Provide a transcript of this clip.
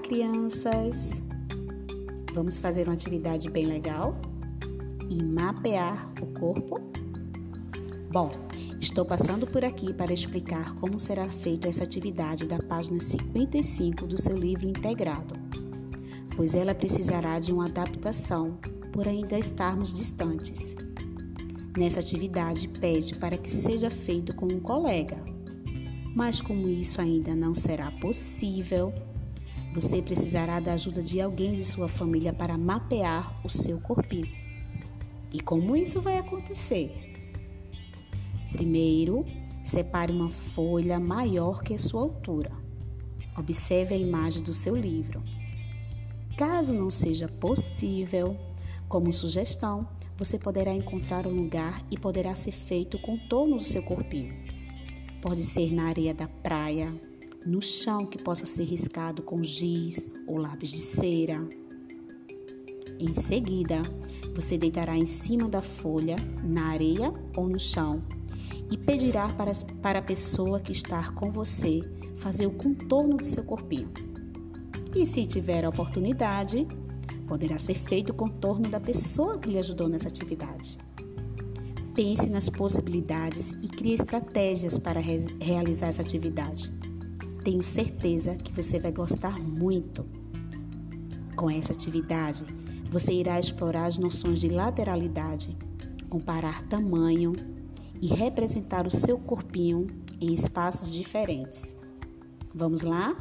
crianças! Vamos fazer uma atividade bem legal e mapear o corpo? Bom, estou passando por aqui para explicar como será feita essa atividade da página 55 do seu livro integrado, pois ela precisará de uma adaptação por ainda estarmos distantes. Nessa atividade, pede para que seja feito com um colega, mas como isso ainda não será possível, você precisará da ajuda de alguém de sua família para mapear o seu corpinho. E como isso vai acontecer? Primeiro, separe uma folha maior que a sua altura. Observe a imagem do seu livro. Caso não seja possível, como sugestão, você poderá encontrar um lugar e poderá ser feito o contorno do seu corpinho. Pode ser na areia da praia, no chão que possa ser riscado com giz ou lápis de cera. Em seguida, você deitará em cima da folha, na areia ou no chão, e pedirá para, para a pessoa que está com você fazer o contorno do seu corpinho. E se tiver a oportunidade, poderá ser feito o contorno da pessoa que lhe ajudou nessa atividade. Pense nas possibilidades e crie estratégias para re realizar essa atividade. Tenho certeza que você vai gostar muito. Com essa atividade, você irá explorar as noções de lateralidade, comparar tamanho e representar o seu corpinho em espaços diferentes. Vamos lá?